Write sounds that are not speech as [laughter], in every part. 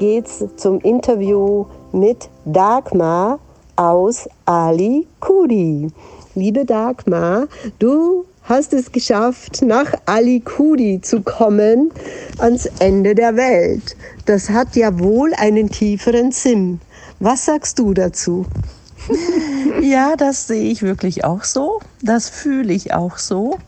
geht's zum Interview mit Dagmar aus Ali Kudi. Liebe Dagmar, du hast es geschafft, nach Ali Kudi zu kommen, ans Ende der Welt. Das hat ja wohl einen tieferen Sinn. Was sagst du dazu? [laughs] Ja, das sehe ich wirklich auch so. Das fühle ich auch so.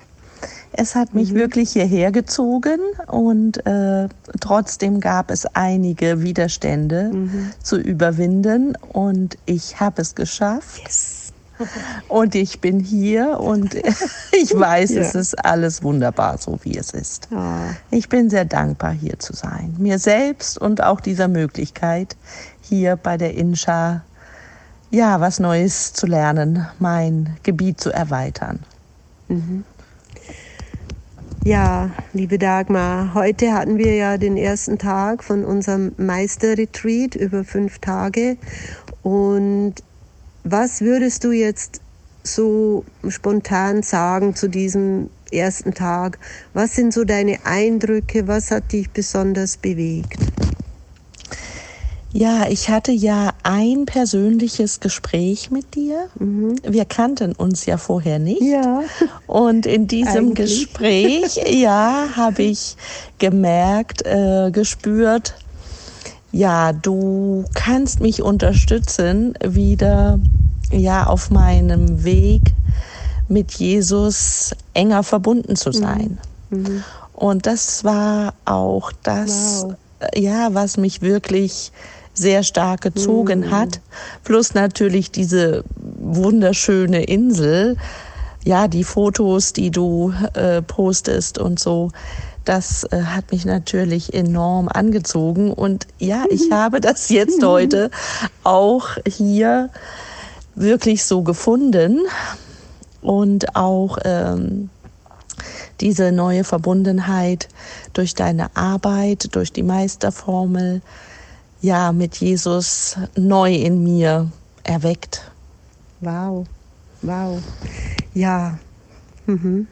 Es hat mich mhm. wirklich hierher gezogen und äh, trotzdem gab es einige Widerstände mhm. zu überwinden und ich habe es geschafft. Yes. [laughs] Und ich bin hier und [laughs] ich weiß, ja. es ist alles wunderbar, so wie es ist. Ja. Ich bin sehr dankbar, hier zu sein. Mir selbst und auch dieser Möglichkeit, hier bei der Inscha ja, was Neues zu lernen, mein Gebiet zu erweitern. Mhm. Ja, liebe Dagmar, heute hatten wir ja den ersten Tag von unserem Meisterretreat über fünf Tage. Und was würdest du jetzt so spontan sagen zu diesem ersten Tag? Was sind so deine Eindrücke? Was hat dich besonders bewegt? Ja, ich hatte ja ein persönliches Gespräch mit dir. Mhm. Wir kannten uns ja vorher nicht. Ja. Und in diesem Eigentlich. Gespräch, [laughs] ja, habe ich gemerkt, äh, gespürt, ja, du kannst mich unterstützen, wieder ja auf meinem Weg mit Jesus enger verbunden zu sein. Mhm. mhm. Und das war auch das, wow. ja, was mich wirklich sehr stark gezogen mhm. hat. Plus natürlich diese wunderschöne Insel. Ja, die Fotos, die du äh, postest und so. Das äh, hat mich natürlich enorm angezogen. Und ja, ich mhm. habe das jetzt heute auch hier wirklich so gefunden. Und auch ähm, diese neue Verbundenheit durch deine Arbeit, durch die Meisterformel, ja mit Jesus neu in mir erweckt. Wow, wow. Ja. Mhm.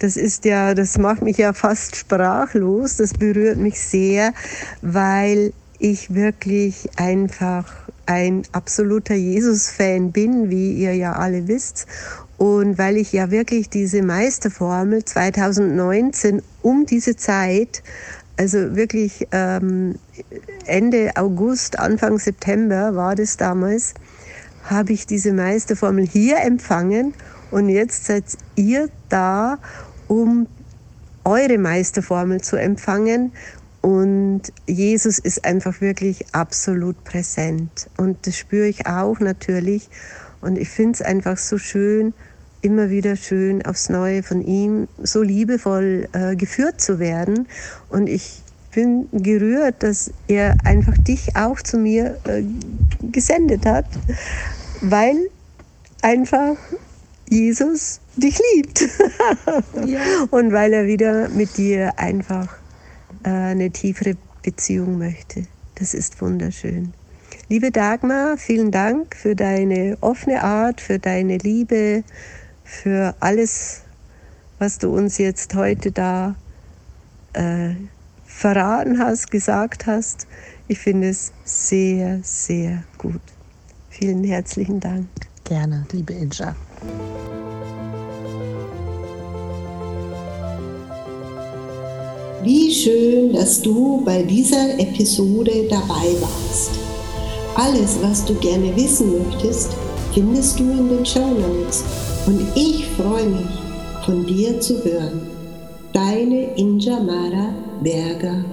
Das ist ja, das macht mich ja fast sprachlos. Das berührt mich sehr, weil ich wirklich einfach ein absoluter Jesus-Fan bin, wie ihr ja alle wisst. Und weil ich ja wirklich diese Meisterformel 2019 um diese Zeit also wirklich ähm, Ende August, Anfang September war das damals, habe ich diese Meisterformel hier empfangen und jetzt seid ihr da, um eure Meisterformel zu empfangen. Und Jesus ist einfach wirklich absolut präsent. Und das spüre ich auch natürlich. Und ich finde es einfach so schön, immer wieder schön aufs Neue von ihm so liebevoll äh, geführt zu werden. Und ich bin gerührt, dass er einfach dich auch zu mir äh, gesendet hat, weil einfach Jesus dich liebt. ja. [laughs] Und weil er wieder mit dir einfach äh, eine tiefere Beziehung möchte. Das ist wunderschön. Liebe Dagmar, vielen Dank für deine offene Art, für deine Liebe, für alles, was du uns jetzt heute da äh, verraten hast, gesagt hast. Ich finde es sehr, sehr gut. Vielen herzlichen Dank. Gerne, liebe Inja. Wie schön, dass du bei dieser Episode dabei warst. Alles, was du gerne wissen möchtest, findest du in den Show Notes und ich freue mich, von dir zu hören. Deine Injamara Berger